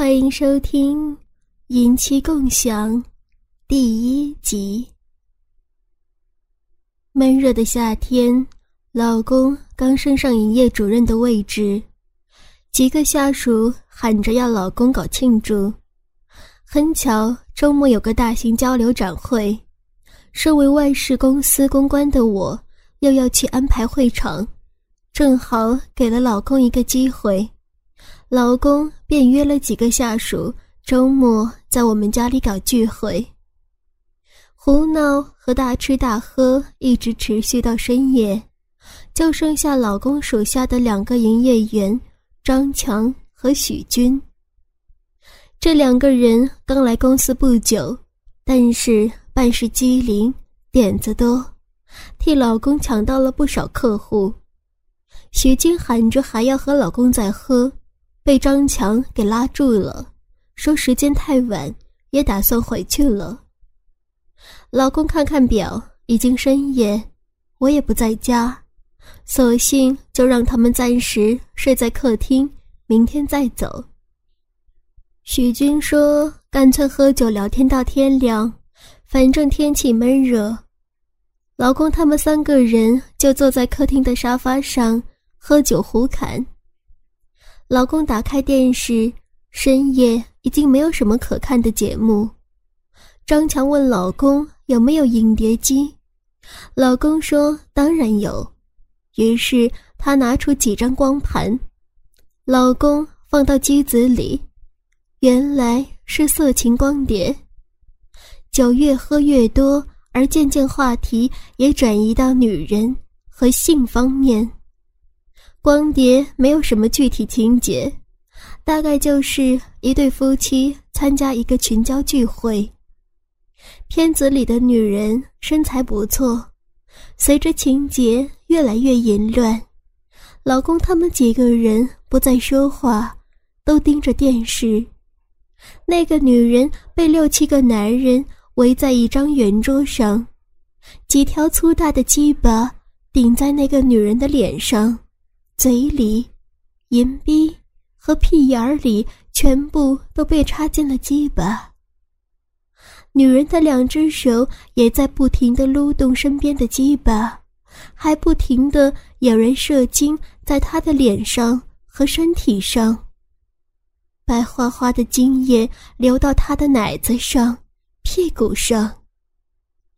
欢迎收听《银妻共享》第一集。闷热的夏天，老公刚升上营业主任的位置，几个下属喊着要老公搞庆祝。很巧，周末有个大型交流展会，身为外事公司公关的我，又要去安排会场，正好给了老公一个机会。老公便约了几个下属，周末在我们家里搞聚会，胡闹和大吃大喝一直持续到深夜，就剩下老公属下的两个营业员张强和许军。这两个人刚来公司不久，但是办事机灵，点子多，替老公抢到了不少客户。许军喊着还要和老公再喝。被张强给拉住了，说时间太晚，也打算回去了。老公看看表，已经深夜，我也不在家，索性就让他们暂时睡在客厅，明天再走。许军说：“干脆喝酒聊天到天亮，反正天气闷热。”老公他们三个人就坐在客厅的沙发上喝酒胡侃。老公打开电视，深夜已经没有什么可看的节目。张强问老公有没有影碟机，老公说当然有。于是他拿出几张光盘，老公放到机子里，原来是色情光碟。酒越喝越多，而渐渐话题也转移到女人和性方面。光碟没有什么具体情节，大概就是一对夫妻参加一个群交聚会。片子里的女人身材不错，随着情节越来越淫乱，老公他们几个人不再说话，都盯着电视。那个女人被六七个男人围在一张圆桌上，几条粗大的鸡巴顶在那个女人的脸上。嘴里、银逼和屁眼儿里全部都被插进了鸡巴。女人的两只手也在不停地撸动身边的鸡巴，还不停地有人射精在她的脸上和身体上。白花花的精液流到她的奶子上、屁股上，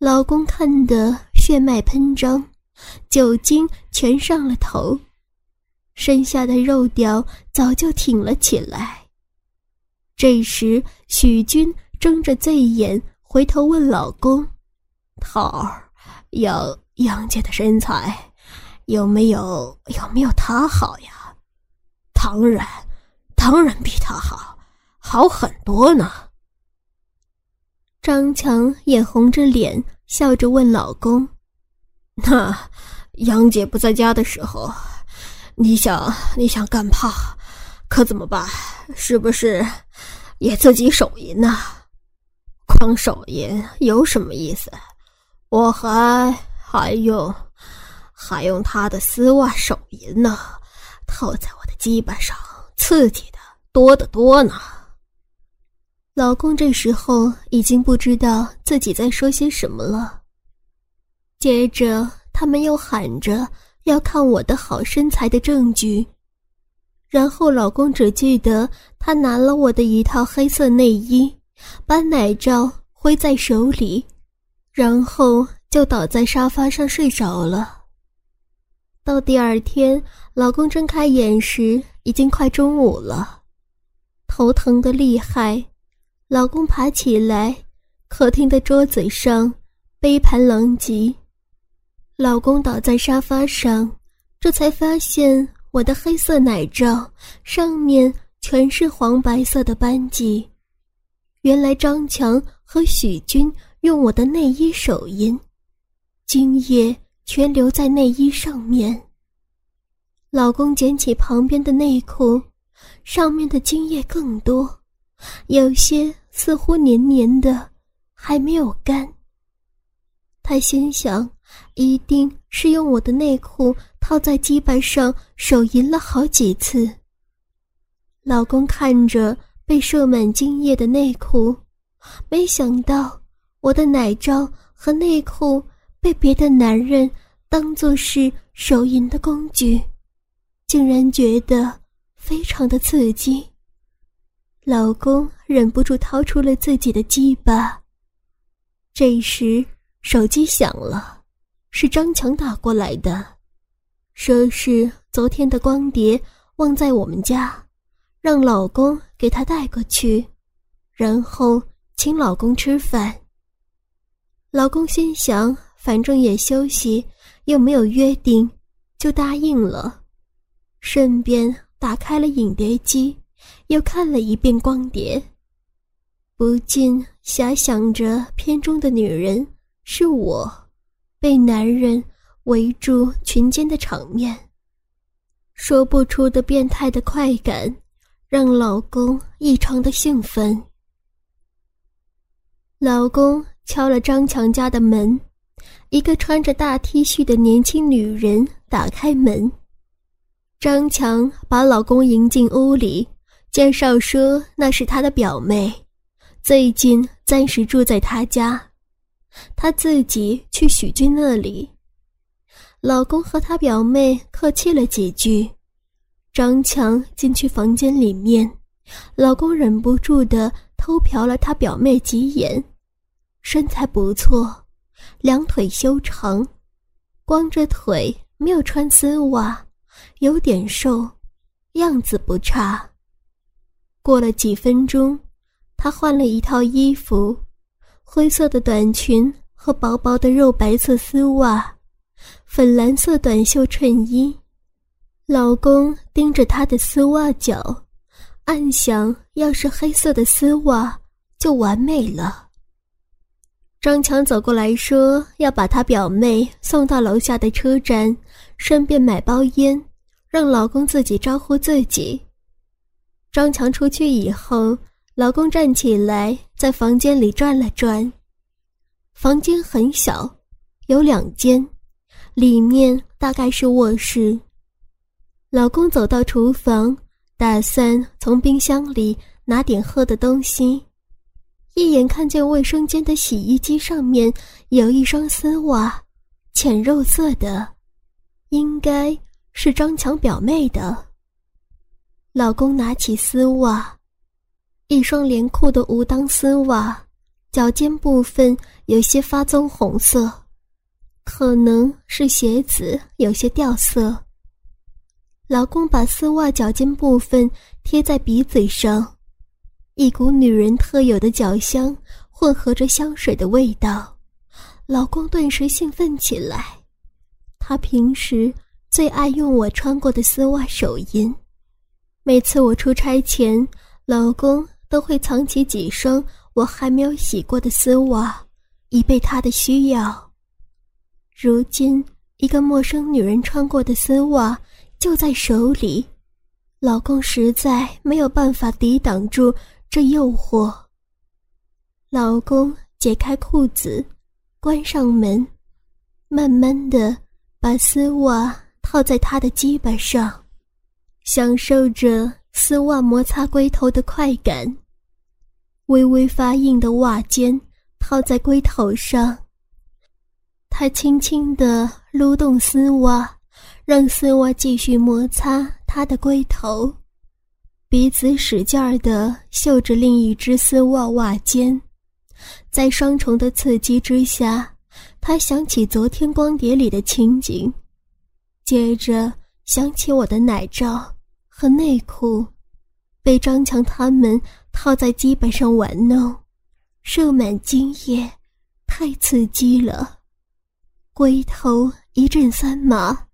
老公看得血脉喷张，酒精全上了头。身下的肉屌早就挺了起来。这时，许军睁着醉眼回头问老公：“桃儿，要杨姐的身材，有没有有没有她好呀？”“当然，当然比她好，好很多呢。”张强眼红着脸，笑着问老公：“那杨姐不在家的时候？”你想你想干炮，可怎么办？是不是也自己手淫呢？光手淫有什么意思？我还还用还用他的丝袜手淫呢，套在我的鸡巴上，刺激的多得多呢。老公这时候已经不知道自己在说些什么了。接着他们又喊着。要看我的好身材的证据，然后老公只记得他拿了我的一套黑色内衣，把奶罩挥在手里，然后就倒在沙发上睡着了。到第二天，老公睁开眼时已经快中午了，头疼的厉害。老公爬起来，客厅的桌子上杯盘狼藉。老公倒在沙发上，这才发现我的黑色奶罩上面全是黄白色的斑迹。原来张强和许军用我的内衣手淫，精液全留在内衣上面。老公捡起旁边的内裤，上面的精液更多，有些似乎黏黏的，还没有干。他心想。一定是用我的内裤套在鸡巴上手淫了好几次。老公看着被射满精液的内裤，没想到我的奶罩和内裤被别的男人当作是手淫的工具，竟然觉得非常的刺激。老公忍不住掏出了自己的鸡巴。这时手机响了，是张强打过来的，说是昨天的光碟忘在我们家。让老公给他带过去，然后请老公吃饭。老公心想，反正也休息，又没有约定，就答应了。顺便打开了影碟机，又看了一遍光碟，不禁遐想着片中的女人是我，被男人围住裙间的场面，说不出的变态的快感。让老公异常的兴奋。老公敲了张强家的门，一个穿着大 T 恤的年轻女人打开门。张强把老公迎进屋里，介绍说那是他的表妹，最近暂时住在他家，他自己去许军那里。老公和他表妹客气了几句。张强进去房间里面，老公忍不住的偷瞟了他表妹几眼，身材不错，两腿修长，光着腿没有穿丝袜，有点瘦，样子不差。过了几分钟，他换了一套衣服，灰色的短裙和薄薄的肉白色丝袜，粉蓝色短袖衬衣。老公盯着她的丝袜脚，暗想：要是黑色的丝袜就完美了。张强走过来说：“要把他表妹送到楼下的车站，顺便买包烟，让老公自己招呼自己。”张强出去以后，老公站起来在房间里转了转。房间很小，有两间，里面大概是卧室。老公走到厨房，打算从冰箱里拿点喝的东西，一眼看见卫生间的洗衣机上面有一双丝袜，浅肉色的，应该是张强表妹的。老公拿起丝袜，一双连裤的无裆丝袜，脚尖部分有些发棕红色，可能是鞋子有些掉色。老公把丝袜脚尖部分贴在鼻子上，一股女人特有的脚香混合着香水的味道，老公顿时兴奋起来。他平时最爱用我穿过的丝袜手淫，每次我出差前，老公都会藏起几双我还没有洗过的丝袜，以备他的需要。如今，一个陌生女人穿过的丝袜。就在手里，老公实在没有办法抵挡住这诱惑。老公解开裤子，关上门，慢慢的把丝袜套在他的鸡巴上，享受着丝袜摩擦龟头的快感。微微发硬的袜尖套在龟头上，他轻轻的撸动丝袜。让丝袜继续摩擦他的龟头，鼻子使劲儿地嗅着另一只丝袜袜尖，在双重的刺激之下，他想起昨天光碟里的情景，接着想起我的奶罩和内裤，被张强他们套在基本上玩弄，射满精液，太刺激了，龟头一阵酸麻。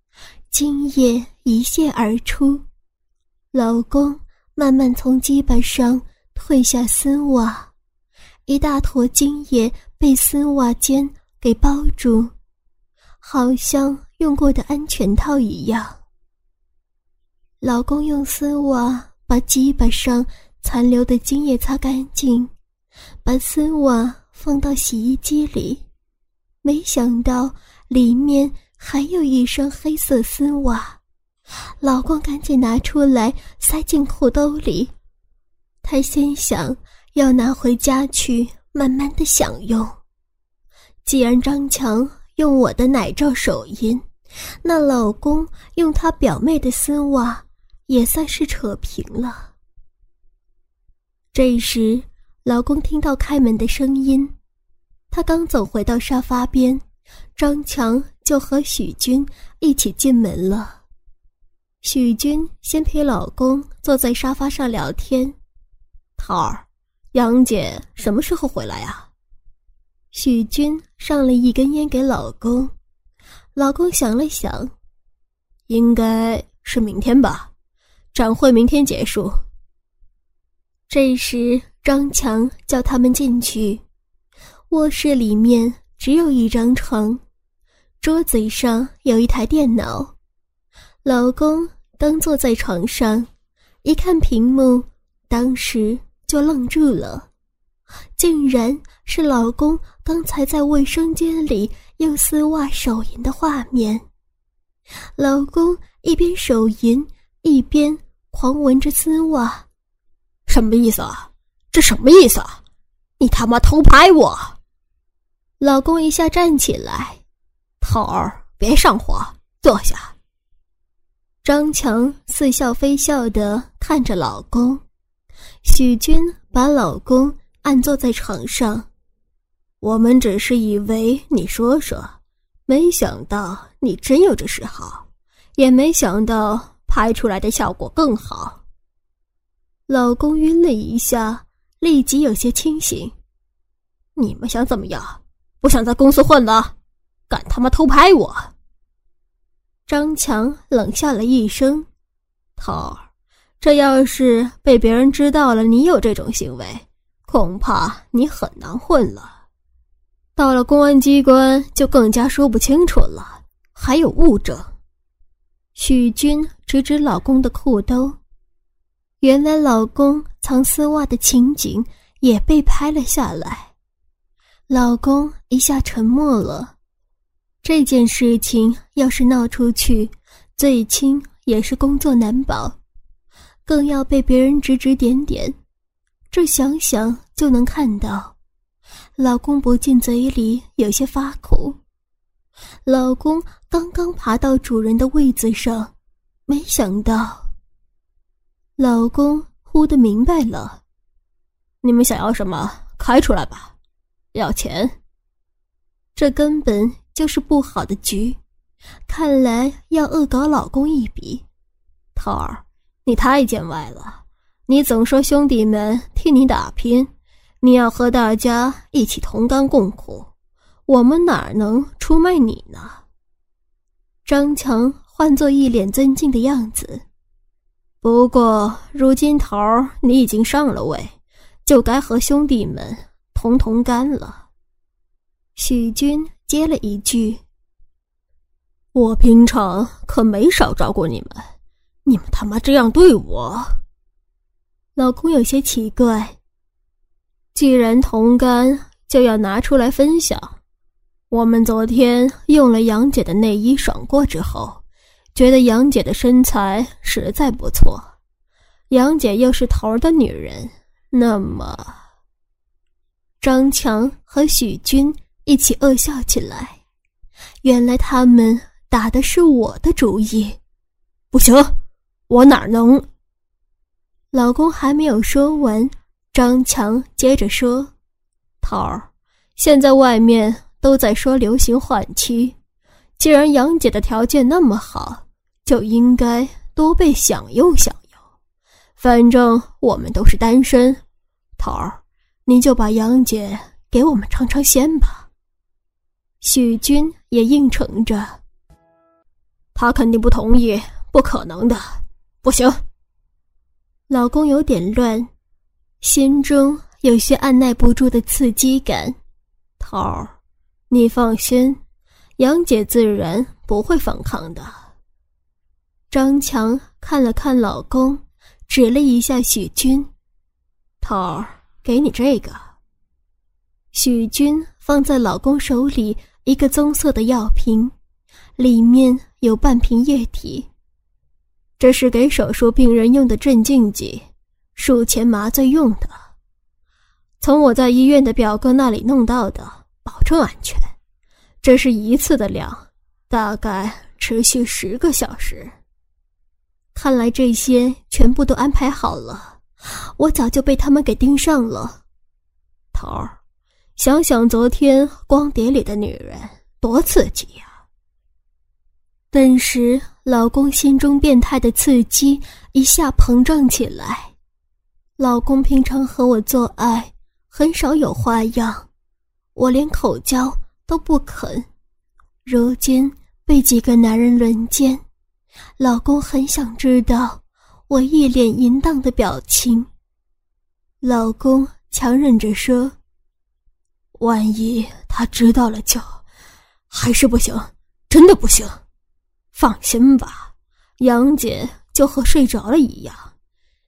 精液一泻而出，老公慢慢从鸡巴上褪下丝袜，一大坨精液被丝袜间给包住，好像用过的安全套一样。老公用丝袜把鸡巴上残留的精液擦干净，把丝袜放到洗衣机里，没想到里面。还有一双黑色丝袜，老公赶紧拿出来塞进裤兜里。他心想要拿回家去慢慢的享用。既然张强用我的奶罩手淫，那老公用他表妹的丝袜，也算是扯平了。这时，老公听到开门的声音，他刚走回到沙发边，张强就和许军一起进门了。许军先陪老公坐在沙发上聊天：“桃儿，杨姐什么时候回来呀？”许军上了一根烟给老公，老公想了想，应该是明天吧，展会明天结束。这时，张强叫他们进去。卧室里面只有一张床，桌子上有一台电脑。老公刚坐在床上，一看屏幕，当时就愣住了，竟然是老公刚才在卫生间里用丝袜手淫的画面。老公一边手淫，一边狂闻着丝袜。什么意思啊？这什么意思啊？你他妈偷拍我！老公一下站起来，桃儿别上火，坐下。张强似笑非笑的看着老公，许军把老公按坐在床上。我们只是以为你说说，没想到你真有这嗜好，也没想到拍出来的效果更好。老公晕了一下，立即有些清醒。你们想怎么样？不想在公司混了？敢他妈偷拍我！张强冷笑了一声：“桃儿，这要是被别人知道了你有这种行为，恐怕你很难混了。到了公安机关就更加说不清楚了，还有物证。”许军指指老公的裤兜。原来老公藏丝袜的情景也被拍了下来，老公一下沉默了。这件事情要是闹出去，最轻也是工作难保，更要被别人指指点点。这想想就能看到，老公不禁嘴里有些发苦。老公刚刚爬到主人的位子上，没想到。老公忽的明白了，你们想要什么，开出来吧。要钱，这根本就是不好的局，看来要恶搞老公一笔。涛儿，你太见外了，你总说兄弟们替你打拼，你要和大家一起同甘共苦，我们哪能出卖你呢？张强换作一脸尊敬的样子。不过，如今头儿你已经上了位，就该和兄弟们同同甘了。许军接了一句：“我平常可没少照顾你们，你们他妈这样对我。”老公有些奇怪：“既然同甘，就要拿出来分享。我们昨天用了杨姐的内衣爽过之后。”觉得杨姐的身材实在不错，杨姐又是头儿的女人，那么张强和许军一起恶笑起来。原来他们打的是我的主意，不行，我哪能？老公还没有说完，张强接着说：“桃儿，现在外面都在说流行换妻，既然杨姐的条件那么好。”就应该多被享用享用，反正我们都是单身，桃儿，你就把杨姐给我们尝尝鲜吧。许军也应承着，他肯定不同意，不可能的，不行。老公有点乱，心中有些按耐不住的刺激感。桃儿，你放心，杨姐自然不会反抗的。张强看了看老公，指了一下许军：“头儿，给你这个。”许军放在老公手里一个棕色的药瓶，里面有半瓶液体。这是给手术病人用的镇静剂，术前麻醉用的，从我在医院的表哥那里弄到的，保证安全。这是一次的量，大概持续十个小时。看来这些全部都安排好了，我早就被他们给盯上了。头儿，想想昨天光碟里的女人，多刺激呀！顿时，老公心中变态的刺激一下膨胀起来。老公平常和我做爱很少有花样，我连口交都不肯。如今被几个男人轮奸，老公很想知道我一脸淫荡的表情。老公强忍着说：“万一他知道了就……还是不行，真的不行。放心吧，杨姐就和睡着了一样。”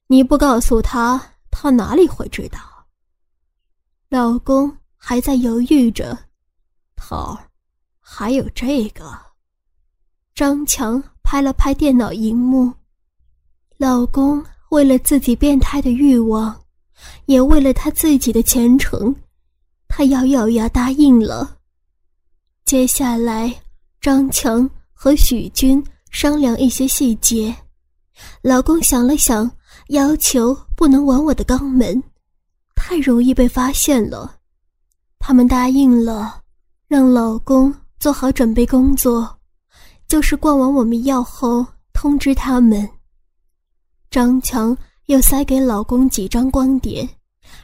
你不告诉他，他哪里会知道？老公还在犹豫着。头儿，还有这个。张强拍了拍电脑荧幕。老公为了自己变态的欲望，也为了他自己的前程，他咬咬牙答应了。接下来，张强和许军商量一些细节。老公想了想。要求不能玩我的肛门，太容易被发现了。他们答应了，让老公做好准备工作，就是灌完我们药后通知他们。张强又塞给老公几张光碟，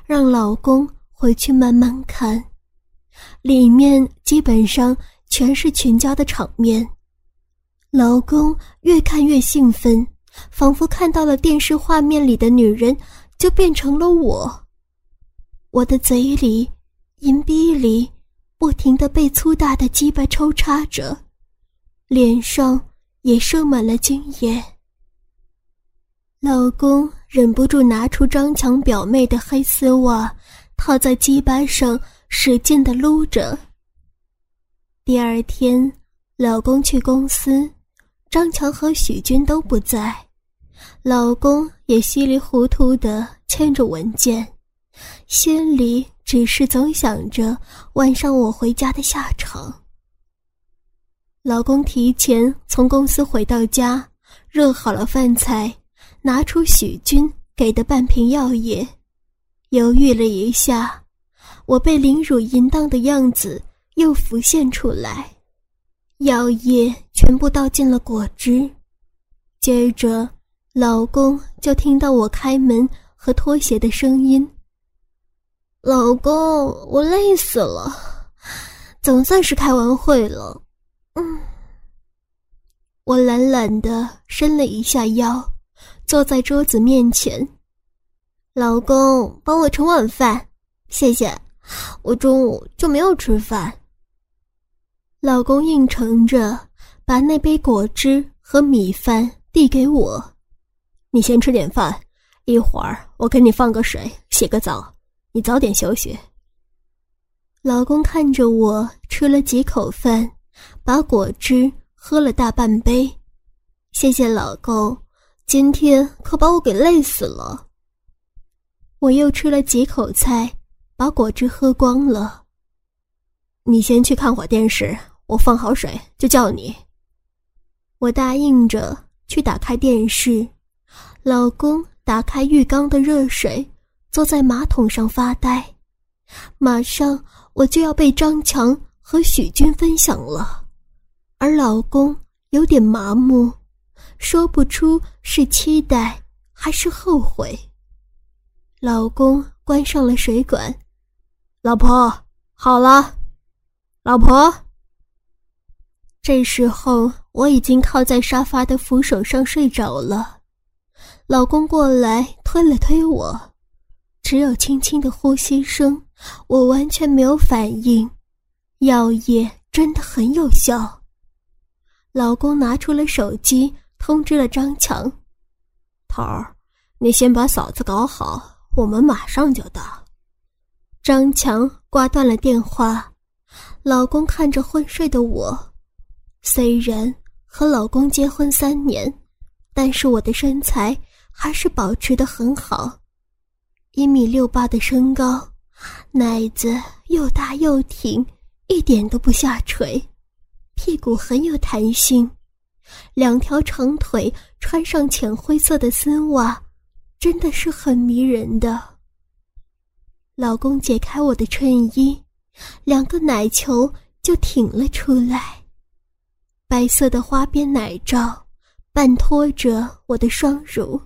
让老公回去慢慢看，里面基本上全是群交的场面。老公越看越兴奋。仿佛看到了电视画面里的女人，就变成了我。我的嘴里、银逼里，不停的被粗大的鸡巴抽插着，脸上也射满了精液。老公忍不住拿出张强表妹的黑丝袜，套在鸡巴上，使劲的撸着。第二天，老公去公司，张强和许军都不在。老公也稀里糊涂的签着文件，心里只是总想着晚上我回家的下场。老公提前从公司回到家，热好了饭菜，拿出许军给的半瓶药液，犹豫了一下，我被凌辱淫荡的样子又浮现出来，药液全部倒进了果汁，接着。老公就听到我开门和脱鞋的声音。老公，我累死了，总算是开完会了。嗯，我懒懒的伸了一下腰，坐在桌子面前。老公，帮我盛碗饭，谢谢。我中午就没有吃饭。老公应承着，把那杯果汁和米饭递给我。你先吃点饭，一会儿我给你放个水，洗个澡，你早点休息。老公看着我吃了几口饭，把果汁喝了大半杯，谢谢老公，今天可把我给累死了。我又吃了几口菜，把果汁喝光了。你先去看会儿电视，我放好水就叫你。我答应着去打开电视。老公打开浴缸的热水，坐在马桶上发呆。马上我就要被张强和许军分享了，而老公有点麻木，说不出是期待还是后悔。老公关上了水管，老婆好了，老婆。这时候我已经靠在沙发的扶手上睡着了。老公过来推了推我，只有轻轻的呼吸声，我完全没有反应。药液真的很有效。老公拿出了手机，通知了张强：“头儿，你先把嫂子搞好，我们马上就到。”张强挂断了电话。老公看着昏睡的我，虽然和老公结婚三年，但是我的身材。还是保持的很好，一米六八的身高，奶子又大又挺，一点都不下垂，屁股很有弹性，两条长腿穿上浅灰色的丝袜，真的是很迷人的。老公解开我的衬衣，两个奶球就挺了出来，白色的花边奶罩半托着我的双乳。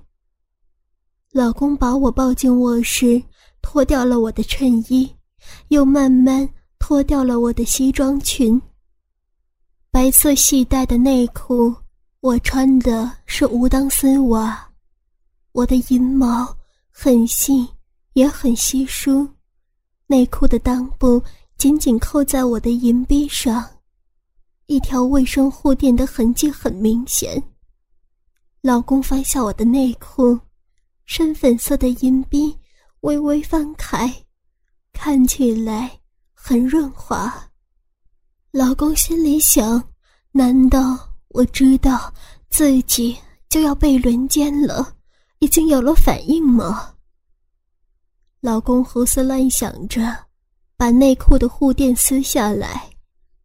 老公把我抱进卧室，脱掉了我的衬衣，又慢慢脱掉了我的西装裙。白色系带的内裤，我穿的是无裆丝袜，我的阴毛很细也很稀疏，内裤的裆部紧紧扣在我的银臂上，一条卫生护垫的痕迹很明显。老公翻下我的内裤。深粉色的银币微微翻开，看起来很润滑。老公心里想：难道我知道自己就要被轮奸了，已经有了反应吗？老公胡思乱想着，把内裤的护垫撕下来，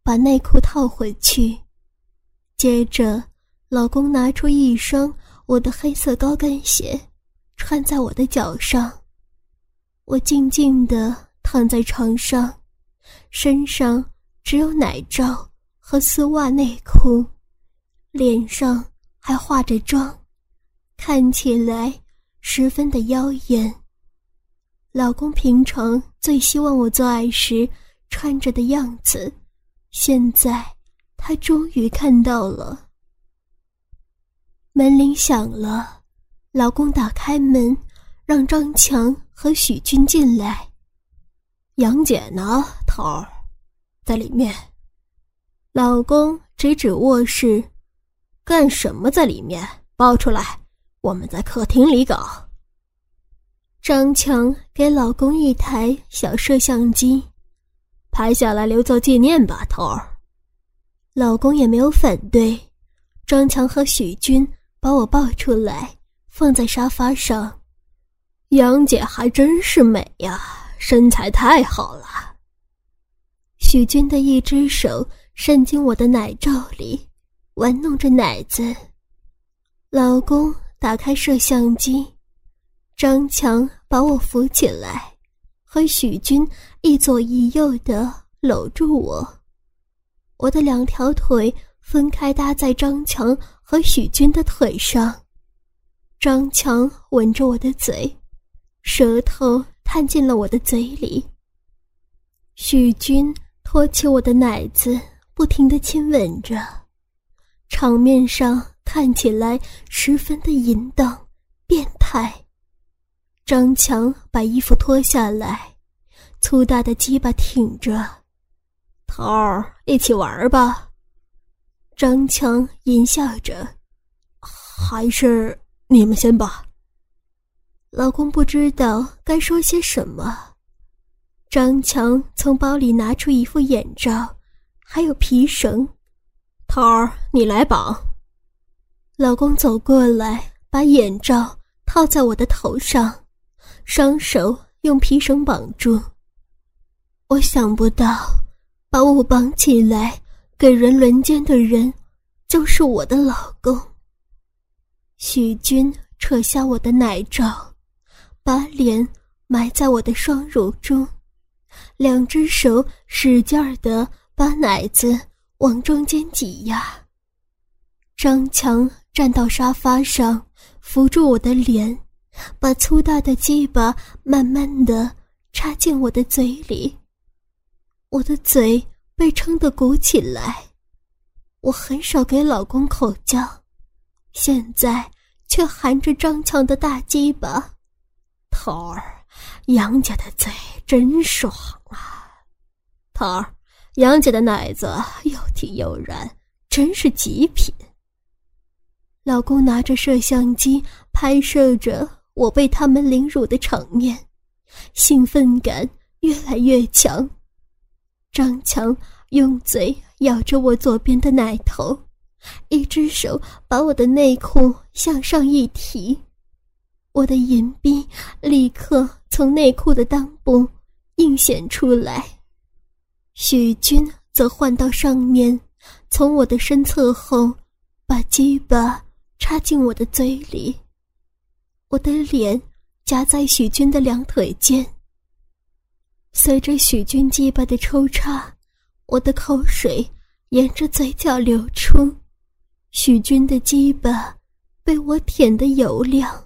把内裤套回去。接着，老公拿出一双我的黑色高跟鞋。穿在我的脚上，我静静地躺在床上，身上只有奶罩和丝袜内裤，脸上还化着妆，看起来十分的妖艳。老公平常最希望我做爱时穿着的样子，现在他终于看到了。门铃响了。老公打开门，让张强和许军进来。杨姐呢？头儿，在里面。老公指指卧室，干什么在里面？抱出来，我们在客厅里搞。张强给老公一台小摄像机，拍下来留作纪念吧，头儿。老公也没有反对。张强和许军把我抱出来。放在沙发上，杨姐还真是美呀，身材太好了。许军的一只手伸进我的奶罩里，玩弄着奶子。老公打开摄像机，张强把我扶起来，和许军一左一右的搂住我。我的两条腿分开搭在张强和许军的腿上。张强吻着我的嘴，舌头探进了我的嘴里。许军托起我的奶子，不停的亲吻着，场面上看起来十分的淫荡、变态。张强把衣服脱下来，粗大的鸡巴挺着，头儿一起玩吧。张强淫笑着，还是。你们先吧。老公不知道该说些什么。张强从包里拿出一副眼罩，还有皮绳。头儿，你来绑。老公走过来，把眼罩套在我的头上，双手用皮绳绑住。我想不到，把我绑起来给人轮奸的人，就是我的老公。许军扯下我的奶罩，把脸埋在我的双乳中，两只手使劲儿的把奶子往中间挤压。张强站到沙发上，扶住我的脸，把粗大的鸡巴慢慢的插进我的嘴里。我的嘴被撑得鼓起来。我很少给老公口交。现在却含着张强的大鸡巴，桃儿，杨家的嘴真爽啊！桃儿，杨姐的奶子又挺又软，真是极品。老公拿着摄像机拍摄着我被他们凌辱的场面，兴奋感越来越强。张强用嘴咬着我左边的奶头。一只手把我的内裤向上一提，我的银币立刻从内裤的裆部映显出来。许军则换到上面，从我的身侧后，把鸡巴插进我的嘴里。我的脸夹在许军的两腿间。随着许军鸡巴的抽插，我的口水沿着嘴角流出。许军的鸡巴被我舔得油亮。